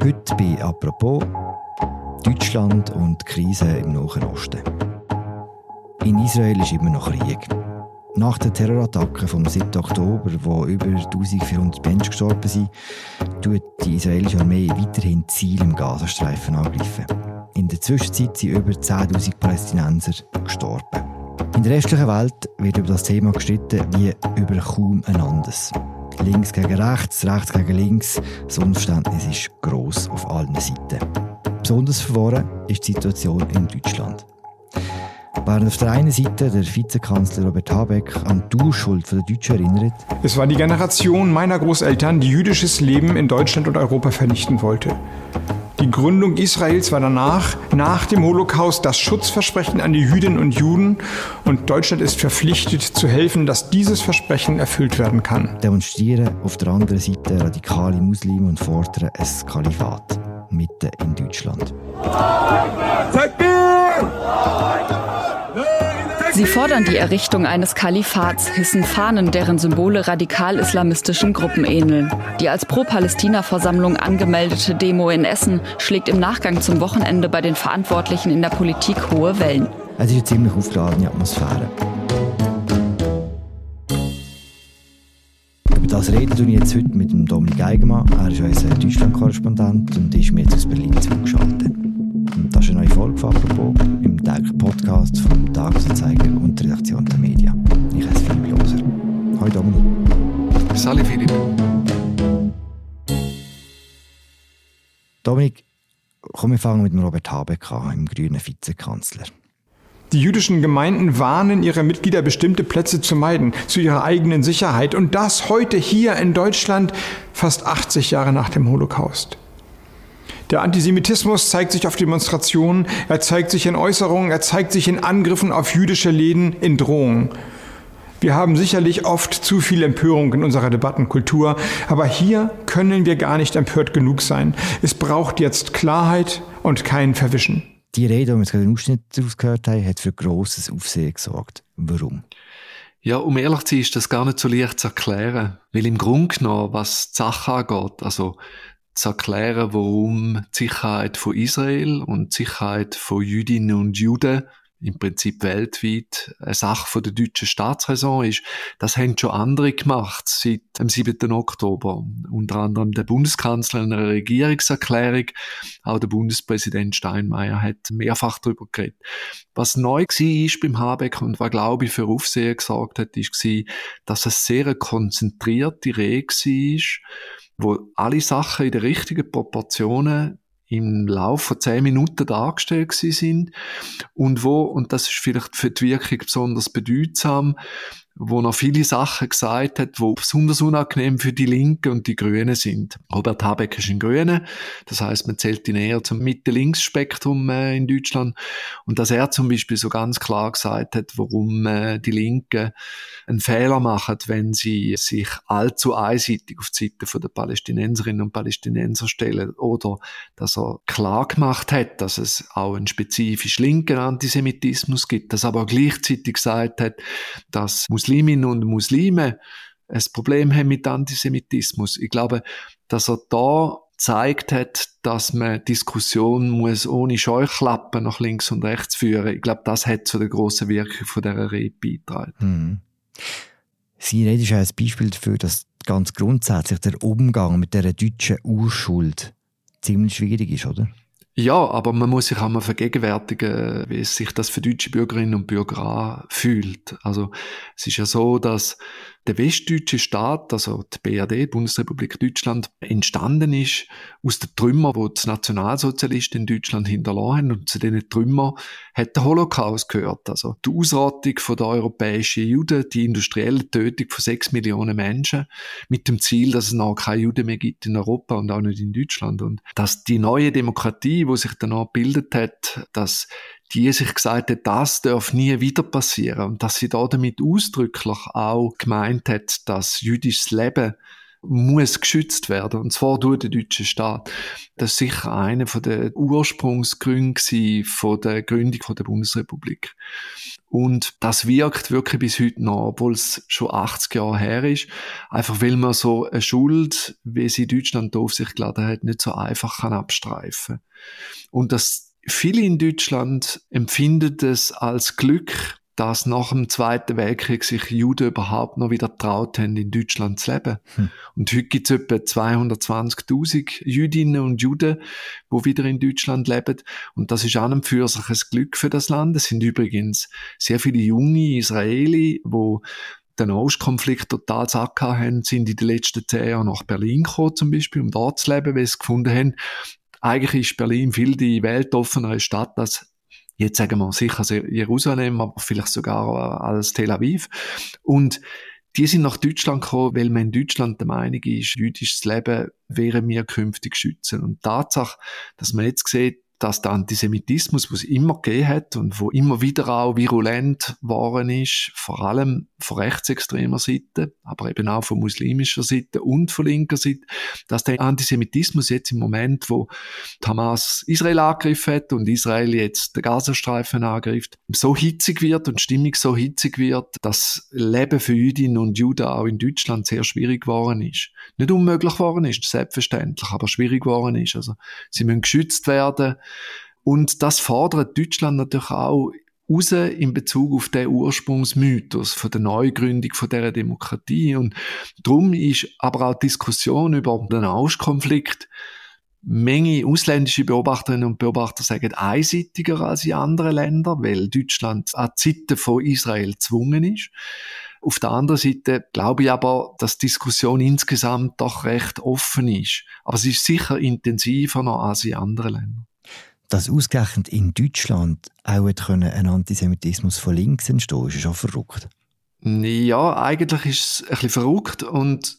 Heute bei Apropos Deutschland und die Krise im Nahen Osten. In Israel ist immer noch Krieg. Nach der Terrorattacke vom 7. Oktober, wo über 1400 Menschen gestorben sind, tut die israelische Armee weiterhin Ziele im Gazastreifen angreifen. In der Zwischenzeit sind über 10.000 Palästinenser gestorben. In der restlichen Welt wird über das Thema gestritten wie über kaum ein anderes. Links gegen rechts, rechts gegen links, das Unverständnis ist gross auf allen Seiten. Besonders verworren ist die Situation in Deutschland. Während auf der einen Seite der Vizekanzler Robert Habeck an die Urschuld der Deutschen erinnert. Es war die Generation meiner Großeltern, die jüdisches Leben in Deutschland und Europa vernichten wollte. Die Gründung Israels war danach, nach dem Holocaust, das Schutzversprechen an die Jüdinnen und Juden und Deutschland ist verpflichtet zu helfen, dass dieses Versprechen erfüllt werden kann. Demonstrieren auf der anderen Seite radikale Muslime und fordern ein Kalifat mitten in Deutschland. Sie fordern die Errichtung eines Kalifats, hissen Fahnen, deren Symbole radikal-islamistischen Gruppen ähneln. Die als Pro-Palästina-Versammlung angemeldete Demo in Essen schlägt im Nachgang zum Wochenende bei den Verantwortlichen in der Politik hohe Wellen. Es ist eine ziemlich aufgeladene Atmosphäre. Das reden wir jetzt heute mit Dominik Eigenmann. Er ist unser Deutschland-Korrespondent und ist mir jetzt aus Berlin zugeschaltet. Folge von «Apropos» im täglichen Podcast vom Tagesanzeiger und der Redaktion der Medien. Ich heiße Philipp Loser. Hallo Dominik. Salut Philipp. Dominik, komm, wir fangen mit dem Robert Habeck an, dem grünen Vizekanzler. Die jüdischen Gemeinden warnen ihre Mitglieder, bestimmte Plätze zu meiden, zu ihrer eigenen Sicherheit. Und das heute hier in Deutschland, fast 80 Jahre nach dem Holocaust. Der Antisemitismus zeigt sich auf Demonstrationen, er zeigt sich in Äußerungen, er zeigt sich in Angriffen auf jüdische Läden, in Drohungen. Wir haben sicherlich oft zu viel Empörung in unserer Debattenkultur, aber hier können wir gar nicht empört genug sein. Es braucht jetzt Klarheit und kein Verwischen. Die Rede, die wir jetzt gerade den Ausschnitt daraus gehört haben, hat für grosses Aufsehen gesorgt. Warum? Ja, um ehrlich zu sein, ist das gar nicht so leicht zu erklären. Weil im Grunde genommen, was die Sache angeht, also zu erklären, warum die Sicherheit von Israel und die Sicherheit von Jüdinnen und Juden im Prinzip weltweit eine Sache von der deutschen Staatsräson ist. Das haben schon andere gemacht seit dem 7. Oktober. Unter anderem der Bundeskanzler in einer Regierungserklärung. Auch der Bundespräsident Steinmeier hat mehrfach darüber geredet. Was neu war beim Habeck und was, glaube ich, für Aufsehen gesorgt hat, war, dass es sehr eine konzentrierte Rede war, wo alle Sachen in den richtigen Proportionen im Laufe von zehn Minuten dargestellt sind. Und wo, und das ist vielleicht für die Wirkung besonders bedeutsam, wo noch viele Sachen gesagt hat, wo besonders unangenehm für die Linken und die Grünen sind. Robert Habeck ist ein Grüne, das heißt, man zählt ihn eher zum Mitte-Links-Spektrum äh, in Deutschland und dass er zum Beispiel so ganz klar gesagt hat, warum äh, die Linken einen Fehler machen, wenn sie sich allzu einseitig auf die Seite der Palästinenserinnen und Palästinenser stellen oder dass er klar gemacht hat, dass es auch einen spezifisch linken Antisemitismus gibt, dass aber gleichzeitig gesagt hat, dass Musliminnen und Muslime ein Problem haben mit Antisemitismus. Ich glaube, dass er da zeigt hat, dass man Diskussion muss ohne Scheuklappen nach links und rechts führen. Ich glaube, das hat zu der grossen Wirkung von dieser Rede beigetragen. Mhm. Sie Rede ist ein Beispiel dafür, dass ganz grundsätzlich der Umgang mit der deutschen Urschuld ziemlich schwierig ist, oder? Ja, aber man muss sich auch mal vergegenwärtigen, wie es sich das für deutsche Bürgerinnen und Bürger anfühlt. Also es ist ja so, dass der westdeutsche Staat, also die BRD, Bundesrepublik Deutschland, entstanden ist aus den Trümmern, die die Nationalsozialisten in Deutschland hinterlassen haben. Und zu diesen Trümmern hat der Holocaust gehört. Also die Ausrottung der europäischen Juden, die industrielle Tötung von sechs Millionen Menschen, mit dem Ziel, dass es noch keine Juden mehr gibt in Europa und auch nicht in Deutschland. Und dass die neue Demokratie, die sich danach gebildet hat, dass die sich gesagt hat, das darf nie wieder passieren und dass sie da damit ausdrücklich auch gemeint hat, dass jüdisches Leben muss geschützt werden. Und zwar durch den deutschen Staat. Das ist sicher einer der Ursprungsgründe von der Gründung der Bundesrepublik. Und das wirkt wirklich bis heute noch, obwohl es schon 80 Jahre her ist. Einfach weil man so eine Schuld, wie sie Deutschland auf sich geladen hat, nicht so einfach kann abstreifen. Und das viele in Deutschland empfinden es als Glück, dass nach dem Zweiten Weltkrieg sich Juden überhaupt noch wieder traut haben, in Deutschland zu leben. Hm. Und heute gibt es etwa 220.000 Jüdinnen und Juden, die wieder in Deutschland leben. Und das ist an und für sich ein Glück für das Land. Es sind übrigens sehr viele junge Israeli, die den Ostkonflikt total sack haben, sind in den letzten zehn Jahren nach Berlin gekommen, zum Beispiel, um dort zu leben, weil sie gefunden haben, eigentlich ist Berlin viel die weltoffenere Stadt als jetzt sagen wir sicher Jerusalem, aber vielleicht sogar als Tel Aviv. Und die sind nach Deutschland gekommen, weil man in Deutschland der Meinung ist, jüdisches Leben wäre wir künftig schützen. Und die Tatsache, dass man jetzt sieht, dass der Antisemitismus, was immer gegeben hat und wo immer wieder auch virulent geworden ist, vor allem von rechtsextremer Seite, aber eben auch von muslimischer Seite und von linker Seite, dass der Antisemitismus jetzt im Moment, wo Hamas Israel angegriffen hat und Israel jetzt den Gazastreifen angreift, so hitzig wird und Stimmung so hitzig wird, dass Leben für Jüdinnen und Juden auch in Deutschland sehr schwierig geworden ist. Nicht unmöglich geworden ist, selbstverständlich, aber schwierig geworden ist. Also, sie müssen geschützt werden, und das fordert Deutschland natürlich auch raus in Bezug auf den Ursprungsmythos von der Neugründung von der Demokratie. Und darum ist aber auch die Diskussion über den Auskonflikt Menge ausländische Beobachterinnen und Beobachter sagen einseitiger als in anderen Ländern, weil Deutschland an Seite von Israel gezwungen ist. Auf der anderen Seite glaube ich aber, dass die Diskussion insgesamt doch recht offen ist. Aber sie ist sicher intensiver noch als in anderen Ländern dass ausgerechnet in Deutschland auch ein Antisemitismus von links entstehen ist schon verrückt. Ja, eigentlich ist es ein bisschen verrückt und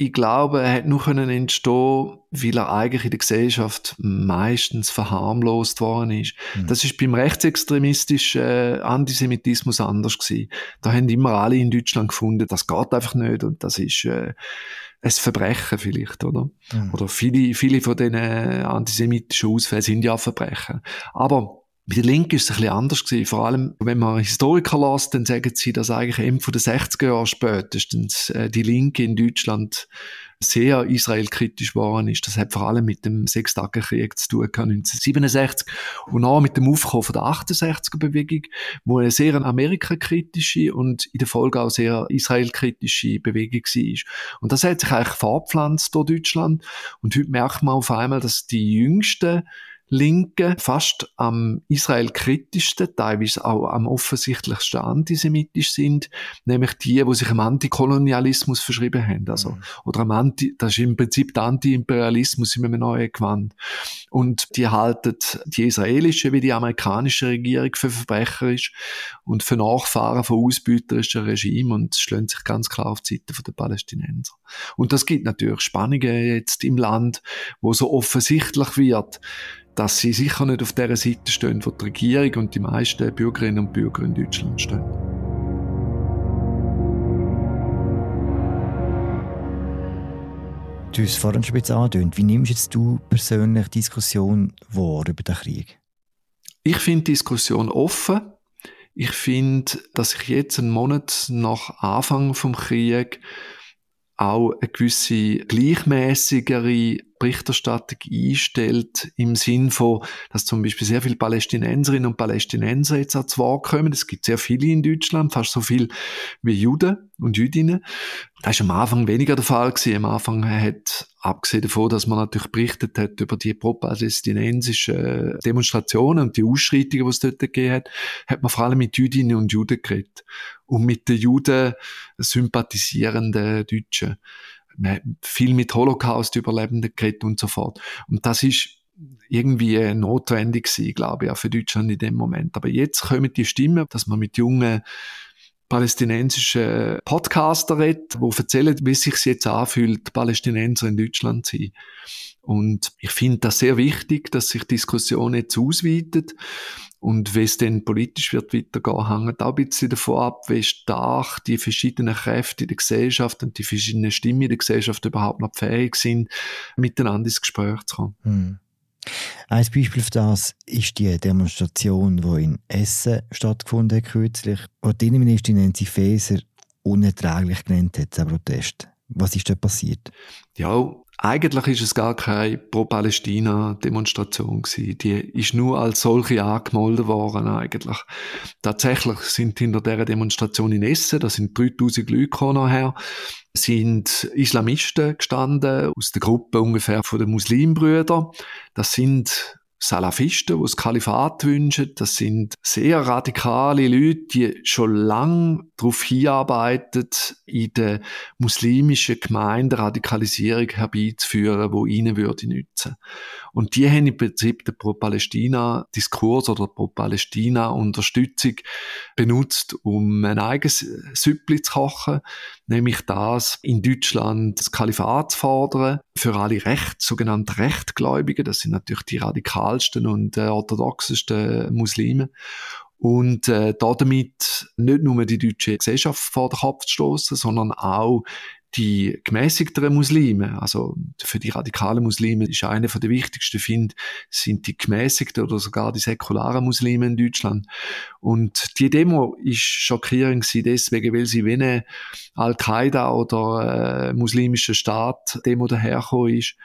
ich glaube, er hat nur können entstehen, weil er eigentlich in der Gesellschaft meistens verharmlost worden ist. Mhm. Das ist beim rechtsextremistischen äh, Antisemitismus anders gewesen. Da haben immer alle in Deutschland gefunden, das geht einfach nicht und das ist äh, ein Verbrechen vielleicht, oder? Mhm. Oder viele, viele von diesen antisemitischen Ausfällen sind ja Verbrechen. Aber mit der Linken ist es ein bisschen anders gewesen. Vor allem, wenn man Historiker lässt, dann sagen sie, dass eigentlich eben von den 60er Jahren spätestens äh, die Linke in Deutschland sehr israelkritisch geworden ist. Das hat vor allem mit dem Sechstagekrieg zu tun gehabt, 1967 und auch mit dem Aufkommen der 68er-Bewegung, wo eine sehr amerikakritische und in der Folge auch sehr israelkritische Bewegung war. Und das hat sich eigentlich fortpflanzt durch Deutschland und heute merkt man auf einmal, dass die jüngsten Linken fast am israel-kritischsten, teilweise auch am offensichtlichsten antisemitisch sind, nämlich die, die sich am Antikolonialismus verschrieben haben. Also, mhm. Oder am Anti, das ist im Prinzip der Anti-Imperialismus in einem neuen Gewand. Und die halten die israelische wie die amerikanische Regierung für verbrecherisch und für Nachfahren von ausbeuterischen Regimen und schlönt sich ganz klar auf die Seite der Palästinenser. Und das gibt natürlich Spannungen jetzt im Land, wo so offensichtlich wird, dass sie sicher nicht auf der Seite stehen, wo die Regierung und die meisten Bürgerinnen und Bürger in Deutschland stehen. Du hast es vorhin schon ein bisschen angedeutet. Wie nimmst jetzt du persönlich die Diskussion wahr über den Krieg? Ich finde die Diskussion offen. Ich finde, dass sich jetzt einen Monat nach Anfang vom Krieg auch eine gewisse gleichmäßigere Berichterstattung einstellt, im Sinn von, dass zum Beispiel sehr viele Palästinenserinnen und Palästinenser jetzt auch zu Wort kommen. Es gibt sehr viele in Deutschland, fast so viel wie Juden und Jüdinnen. Das war am Anfang weniger der Fall gewesen. Am Anfang hat, abgesehen davon, dass man natürlich berichtet hat über die pro-palästinensischen Demonstrationen und die Ausschreitungen, die es dort gegeben hat, hat man vor allem mit Jüdinnen und Juden geredet. Und mit den Juden sympathisierenden Deutschen man hat viel mit Holocaust-Überlebenden geredet und so fort. Und das ist irgendwie notwendig gewesen, glaube ich, auch für Deutschland in dem Moment. Aber jetzt kommen die Stimmen, dass man mit jungen palästinensischen Podcaster redet, die erzählen, wie es sich jetzt anfühlt, Palästinenser in Deutschland zu sein. Und ich finde das sehr wichtig, dass sich die Diskussion jetzt ausweitet. Und wie es dann politisch wird weitergehen, hängt auch ein bisschen davon ab, wie stark die verschiedenen Kräfte in der Gesellschaft und die verschiedenen Stimmen in der Gesellschaft überhaupt noch fähig sind, miteinander ins Gespräch zu kommen. Hm. Ein Beispiel für das ist die Demonstration, die in Essen stattgefunden hat kürzlich, wo die Innenministerin Nancy Faeser unerträglich genannt hat, Protest. Was ist da passiert? Ja, eigentlich ist es gar keine Pro-Palästina-Demonstration gewesen. Die ist nur als solche angemeldet worden eigentlich. Tatsächlich sind hinter dieser Demonstration in Essen, da sind 3000 Leute nachher, sind Islamisten gestanden aus der Gruppe ungefähr von den Muslimbrüdern. Das sind Salafisten, die das Kalifat wünschen. Das sind sehr radikale Leute, die schon lange darauf hinarbeiten, in der muslimischen Gemeinde Radikalisierung herbeizuführen, wo ihnen würde nützen. Und die haben im Prinzip den Pro-Palästina-Diskurs oder Pro-Palästina-Unterstützung benutzt, um ein eigenes Süppli zu kochen, nämlich das, in Deutschland das Kalifat zu fordern, für alle Recht, sogenannte Rechtgläubigen, das sind natürlich die radikalsten und äh, orthodoxesten Muslime und äh, damit nicht nur die deutsche Gesellschaft vor den Kopf zu stoßen, sondern auch die gemäßigteren Muslime, also für die radikalen Muslime ist einer der wichtigsten Find, sind die gemäßigten oder sogar die säkularen Muslime in Deutschland. Und die Demo ist schockierend sie deswegen, weil sie wie Al-Qaida oder äh, muslimischer Staat Demo dahergekommen ist.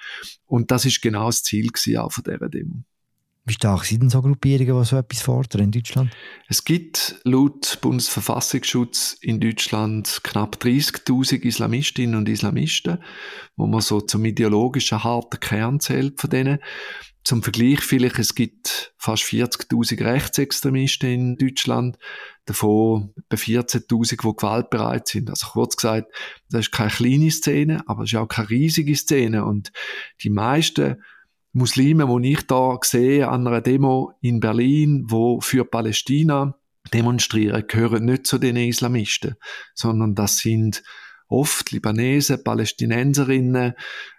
Und das ist genau das Ziel auch von dieser Demo. Wie stark sind denn so Gruppierungen, die so etwas fordern in Deutschland? Es gibt laut Bundesverfassungsschutz in Deutschland knapp 30.000 Islamistinnen und Islamisten, wo man so zum ideologischen harten Kern zählt von denen. Zum Vergleich vielleicht, es gibt fast 40.000 Rechtsextremisten in Deutschland, davon etwa 14.000, die gewaltbereit sind. Also kurz gesagt, das ist keine kleine Szene, aber es ist auch keine riesige Szene und die meisten Muslime, die ich da sehe an einer Demo in Berlin, wo für Palästina demonstrieren, gehören nicht zu den Islamisten, sondern das sind oft Libanesen, Palästinenserinnen,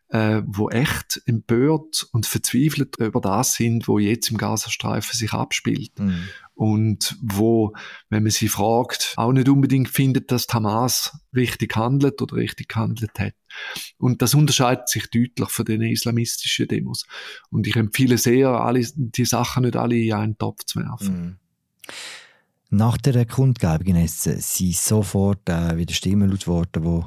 äh, wo echt empört und verzweifelt über das sind, wo jetzt im Gazastreifen sich abspielt. Mhm. Und wo, wenn man sie fragt, auch nicht unbedingt findet, dass Hamas richtig handelt oder richtig gehandelt hat. Und das unterscheidet sich deutlich von den islamistischen Demos. Und ich empfehle sehr, alle, die Sachen nicht alle in einen Topf zu werfen. Mhm. Nach der Kundgebung sind sofort äh, wieder Stimmen laut worden, die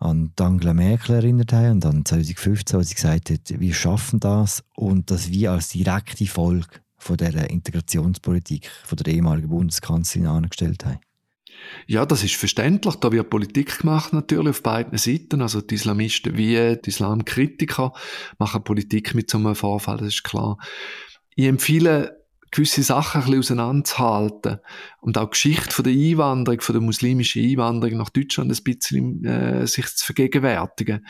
an Angela Merkel erinnert haben und an 2015, wo sie gesagt hat, wir schaffen das und das wir als direkte Folge von der Integrationspolitik von der ehemaligen Bundeskanzlerin angestellt haben. Ja, das ist verständlich. Da wird Politik gemacht natürlich auf beiden Seiten. Also die Islamisten wie die Islamkritiker machen Politik mit so einem Vorfall, das ist klar. Ich empfehle gewisse Sachen ein bisschen auseinanderzuhalten und auch die Geschichte von der Einwanderung, von der muslimischen Einwanderung nach Deutschland ein bisschen äh, sich zu vergegenwärtigen.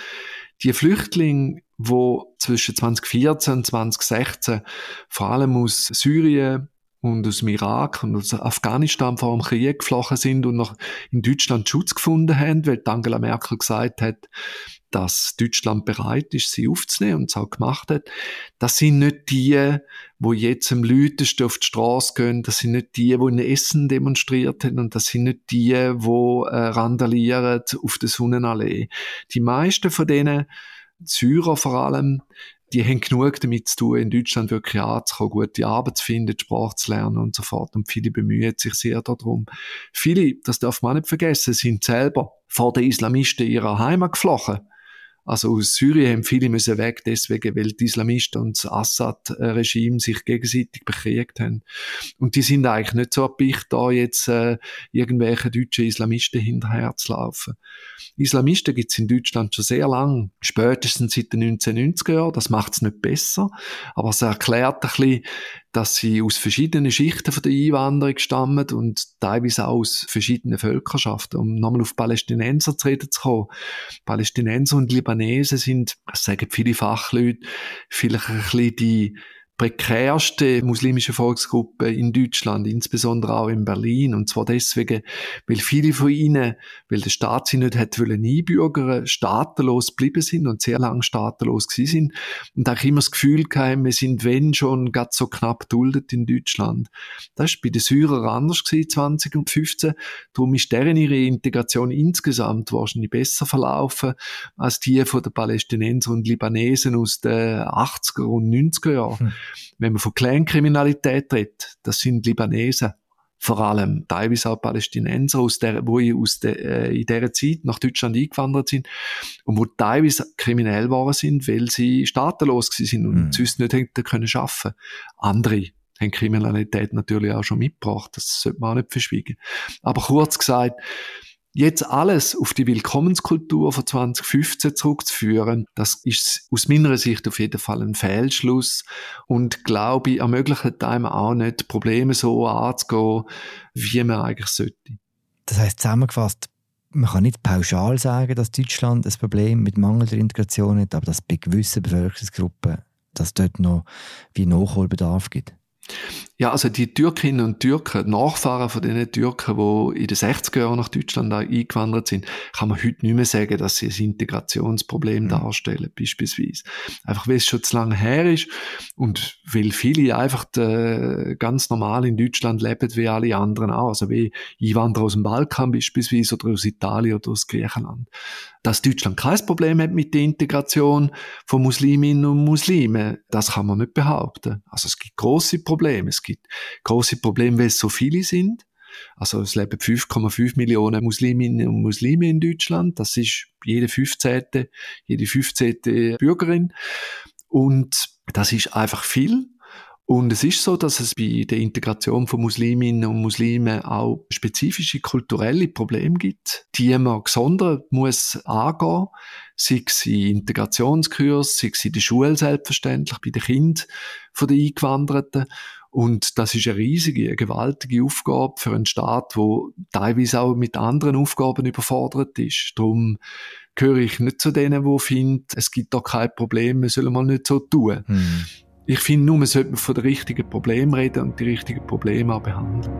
Die Flüchtlinge, die zwischen 2014 und 2016 vor allem aus Syrien und aus dem Irak und aus Afghanistan vor dem Krieg geflohen sind und noch in Deutschland Schutz gefunden haben, weil Angela Merkel gesagt hat, dass Deutschland bereit ist, sie aufzunehmen und es auch gemacht hat. Das sind nicht die, wo jetzt am lautesten auf die Straße gehen, das sind nicht die, wo in Essen demonstriert haben und das sind nicht die, wo äh, randalieren auf der Sonnenallee. Die meisten von denen, Syrer vor allem, die haben genug damit zu tun, in Deutschland wirklich anzukommen, gute Arbeit zu finden, Sprache zu lernen und so fort. Und viele bemühen sich sehr darum. Viele, das darf man nicht vergessen, sind selber vor den Islamisten ihrer Heimat geflohen. Also aus Syrien haben viele müssen weg, deswegen, weil die Islamisten und das Assad-Regime sich gegenseitig bekriegt haben. Und die sind eigentlich nicht so erpicht, da jetzt äh, irgendwelche deutschen Islamisten hinterher zu laufen. Islamisten gibt es in Deutschland schon sehr lang, spätestens seit den 1990er Jahren. Das macht es nicht besser, aber es erklärt ein bisschen, dass sie aus verschiedenen Schichten von der Einwanderung stammen und teilweise auch aus verschiedenen Völkerschaften. Um nochmal auf Palästinenser zu reden zu kommen. Palästinenser und Libanesen sind, das sagen viele Fachleute, vielleicht ein bisschen die prekärste muslimische Volksgruppe in Deutschland, insbesondere auch in Berlin. Und zwar deswegen, weil viele von ihnen, weil der Staat sie nicht hat wollen einbürgern, staatenlos geblieben sind und sehr lange staatenlos gewesen sind. Und auch immer das Gefühl gehabt, wir sind, wenn schon, gerade so knapp duldet in Deutschland. Das war bei den Syrern anders gewesen, 2015. Darum ist deren ihre Integration insgesamt wahrscheinlich besser verlaufen als die von den Palästinensern und Libanesen aus den 80er und 90er Jahren. Hm. Wenn man von Clankriminalität redet, das sind Libanesen vor allem teilweise auch Palästinenser, aus der, wo aus der, äh, in dieser Zeit nach Deutschland eingewandert sind und wo teilweise kriminell waren sind, weil sie staatenlos sind und mhm. sonst nicht hätten können arbeiten. Andere haben Kriminalität natürlich auch schon mitgebracht, das sollte man auch nicht verschwiegen. Aber kurz gesagt, Jetzt alles auf die Willkommenskultur von 2015 zurückzuführen, das ist aus meiner Sicht auf jeden Fall ein Fehlschluss und glaube ich ermöglicht einem auch nicht, Probleme so anzugehen, wie man eigentlich sollte. Das heißt zusammengefasst, man kann nicht pauschal sagen, dass Deutschland ein Problem mit mangelnder Integration hat, aber dass bei gewissen Bevölkerungsgruppen dass dort noch wie Nachholbedarf gibt. Ja, also die Türkinnen und Türken, Nachfahren von den Türken, die in den 60er Jahren nach Deutschland eingewandert sind, kann man heute nicht mehr sagen, dass sie ein Integrationsproblem mhm. darstellen, beispielsweise. Einfach weil es schon zu lange her ist und weil viele einfach äh, ganz normal in Deutschland leben, wie alle anderen auch. Also wie Einwanderer aus dem Balkan beispielsweise oder aus Italien oder aus Griechenland. Dass Deutschland kein Problem hat mit der Integration von Musliminnen und Muslimen, das kann man nicht behaupten. Also es gibt große Probleme. Es gibt große Probleme, weil es so viele sind. Also es leben 5,5 Millionen Musliminnen und Muslime in Deutschland. Das ist jede 15. jede 15. Bürgerin. Und das ist einfach viel. Und es ist so, dass es bei der Integration von Musliminnen und Muslimen auch spezifische kulturelle Probleme gibt, die man gesondert muss angehen, sei es in Integrationskurs, sei es in der Schule selbstverständlich, bei den Kindern den Eingewanderten. Und das ist eine riesige, eine gewaltige Aufgabe für einen Staat, wo teilweise auch mit anderen Aufgaben überfordert ist. Darum gehöre ich nicht zu denen, die finden, es gibt da kein Problem, wir sollen mal nicht so tun. Hm. Ich finde nur, man sollte von den richtigen Problemen reden und die richtigen Probleme auch behandeln.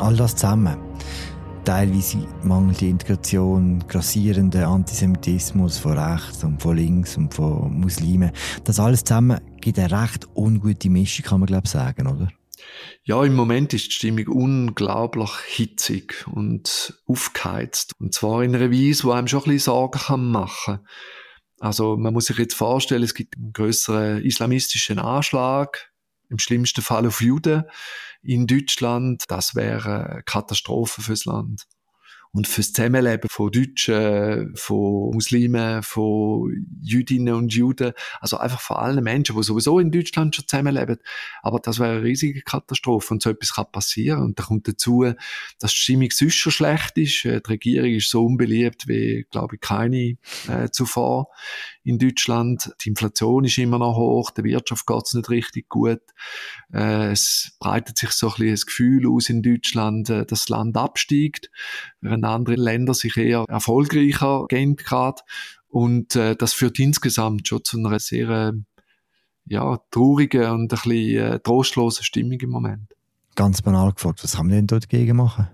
All das zusammen. Teilweise mangelnde Integration, grassierender Antisemitismus von rechts und von links und von Muslimen. Das alles zusammen gibt eine recht ungute Mischung, kann man glaube ich sagen, oder? Ja, im Moment ist die Stimmung unglaublich hitzig und aufgeheizt. Und zwar in einer Weise, die einem schon ein bisschen Sorgen machen kann. Also man muss sich jetzt vorstellen, es gibt einen größeren islamistischen Anschlag, im schlimmsten Fall auf Juden in Deutschland. Das wäre eine Katastrophe fürs Land und fürs Zusammenleben von Deutschen, von Muslimen, von Jüdinnen und Juden, also einfach von allen Menschen, die sowieso in Deutschland schon zusammenleben. Aber das wäre eine riesige Katastrophe und so etwas kann passieren. Und da kommt dazu, dass die Stimmung sonst schon schlecht ist. Äh, die Regierung ist so unbeliebt wie, glaube ich, keine äh, zuvor in Deutschland. Die Inflation ist immer noch hoch, der Wirtschaft geht es nicht richtig gut. Äh, es breitet sich so ein bisschen das Gefühl aus in Deutschland, äh, dass das Land absteigt, während andere Länder sich eher erfolgreicher gehen gerade. Und äh, das führt insgesamt schon zu einer sehr äh, ja, traurigen und ein bisschen äh, trostlosen Stimmung im Moment. Ganz banal gefragt, was kann man denn dort dagegen machen?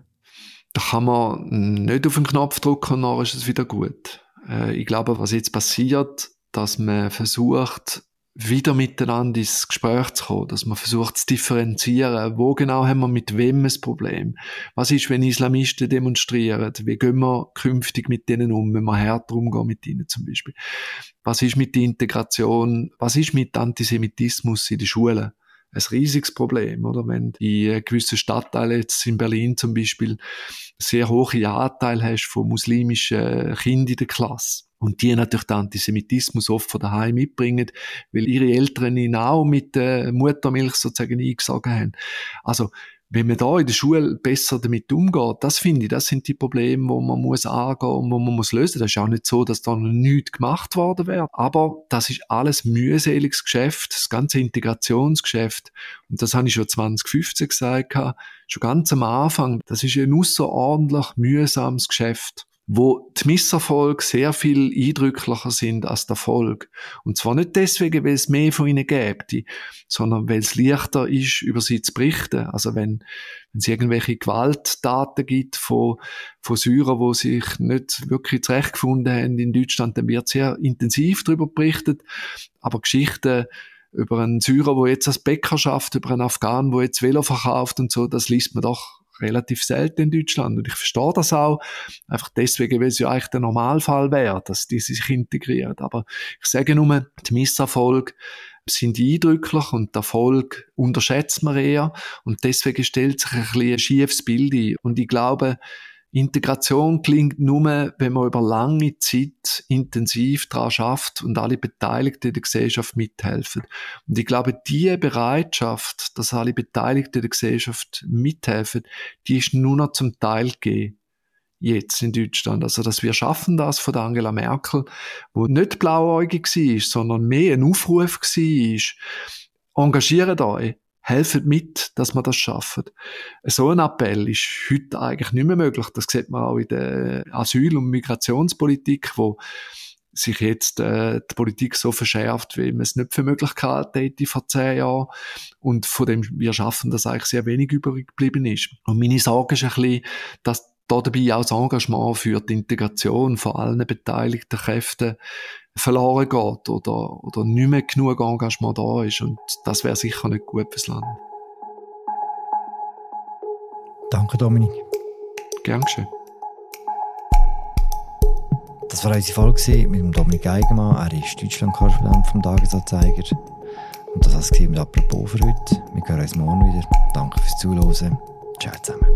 Da kann man nicht auf den Knopf drücken und dann ist es wieder gut. Äh, ich glaube, was jetzt passiert, dass man versucht, wieder miteinander ins Gespräch zu kommen, dass man versucht zu differenzieren, wo genau haben wir mit wem ein Problem? Was ist, wenn Islamisten demonstrieren? Wie gehen wir künftig mit denen um, wenn wir härter umgehen mit ihnen zum Beispiel? Was ist mit der Integration? Was ist mit Antisemitismus in den Schulen? Ein riesiges Problem, oder? Wenn in gewissen Stadtteilen, jetzt in Berlin zum Beispiel, sehr hohe Anteil hast von muslimischen Kindern in der Klasse. Und die natürlich den Antisemitismus oft von daheim mitbringen, weil ihre Eltern ihn auch mit der Muttermilch sozusagen eingesogen haben. Also, wenn man da in der Schule besser damit umgeht, das finde ich, das sind die Probleme, wo man muss angehen und wo man muss lösen. Das ist auch nicht so, dass da noch nichts gemacht worden wäre. Aber das ist alles mühseliges Geschäft, das ganze Integrationsgeschäft. Und das habe ich schon 2015 gesagt, schon ganz am Anfang. Das ist ein außerordentlich mühsames Geschäft. Wo die Misserfolge sehr viel eindrücklicher sind als der Erfolg. Und zwar nicht deswegen, weil es mehr von ihnen gibt, sondern weil es leichter ist, über sie zu berichten. Also wenn, wenn es irgendwelche Gewalttaten gibt von, von Syrern, wo sich nicht wirklich zurechtgefunden haben in Deutschland, dann wird sehr intensiv darüber berichtet. Aber Geschichten über einen Syrer, der jetzt als Bäcker schafft, über einen Afghanen, der jetzt Velo verkauft und so, das liest man doch relativ selten in Deutschland. Und ich verstehe das auch. Einfach deswegen, weil es ja eigentlich der Normalfall wäre, dass die sich integrieren. Aber ich sage nur, die Misserfolge sind eindrücklich und der Erfolg unterschätzt man eher. Und deswegen stellt sich ein ein schiefes Bild ein. Und ich glaube, Integration klingt nur, wenn man über lange Zeit intensiv daran schafft und alle Beteiligten der Gesellschaft mithelfen. Und ich glaube, die Bereitschaft, dass alle Beteiligten der Gesellschaft mithelfen, die ist nur noch zum Teil gegeben jetzt in Deutschland. Also, dass wir schaffen das von Angela Merkel, wo nicht blauäugig war, sondern mehr ein Aufruf war, engagiert euch, helfen mit, dass wir das schaffen. So ein Appell ist heute eigentlich nicht mehr möglich. Das sieht man auch in der Asyl- und Migrationspolitik, wo sich jetzt äh, die Politik so verschärft, wie man es nicht für möglich gehalten hätte vor zehn Jahren. Und von dem wir schaffen, dass eigentlich sehr wenig übrig geblieben ist. Und meine Sorge ist ein bisschen, dass da dabei auch das Engagement für die Integration von allen beteiligten Kräften verloren geht oder, oder nicht mehr genug Engagement da ist. Und das wäre sicher nicht gut fürs Land. Danke, Dominik. Gern geschehen. Das war unsere Folge mit dem Dominik Eigenmann. Er ist Deutschland-Korrespondent vom Tagesanzeiger. Und das war es mit Apropos für heute. Wir hören uns morgen wieder. Danke fürs Zuhören. Ciao zusammen.